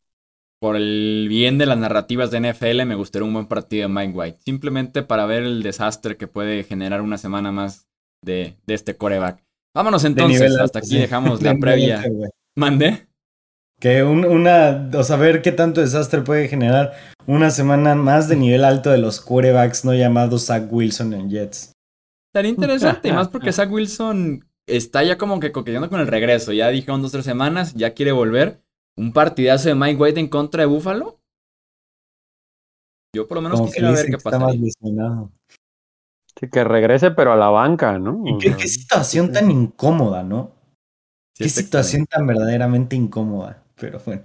Por el bien de las narrativas de NFL, me gustaría un buen partido de Mike White, simplemente para ver el desastre que puede generar una semana más de, de este coreback. Vámonos entonces, hasta aquí dejamos [laughs] la previa. Mande. Que una, o saber qué tanto desastre puede generar una semana más de nivel alto de los quarterbacks no llamados Zach Wilson en Jets. Estaría interesante, más porque [laughs] Zach Wilson está ya como que coqueteando con el regreso. Ya dijeron dos, tres semanas, ya quiere volver. Un partidazo de Mike White en contra de Buffalo. Yo por lo menos quisiera ver qué pasa. Sí, que regrese, pero a la banca, ¿no? qué, situación tan incómoda, ¿no? qué situación tan verdaderamente incómoda, pero bueno.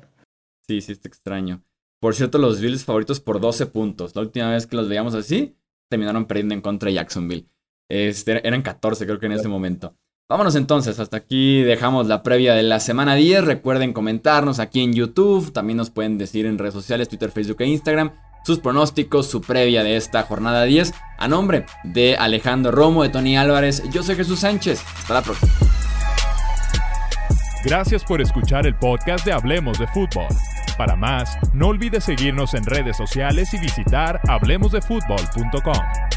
Sí, sí, está extraño. Por cierto, los Bills favoritos por 12 puntos. La última vez que los veíamos así, terminaron perdiendo en contra de Jacksonville. Este, eran 14 creo que en ese momento. Vámonos entonces, hasta aquí dejamos la previa de la semana 10. Recuerden comentarnos aquí en YouTube, también nos pueden decir en redes sociales, Twitter, Facebook e Instagram, sus pronósticos, su previa de esta jornada 10. A nombre de Alejandro Romo, de Tony Álvarez, yo soy Jesús Sánchez. Hasta la próxima. Gracias por escuchar el podcast de Hablemos de Fútbol. Para más, no olvides seguirnos en redes sociales y visitar hablemosdefutbol.com.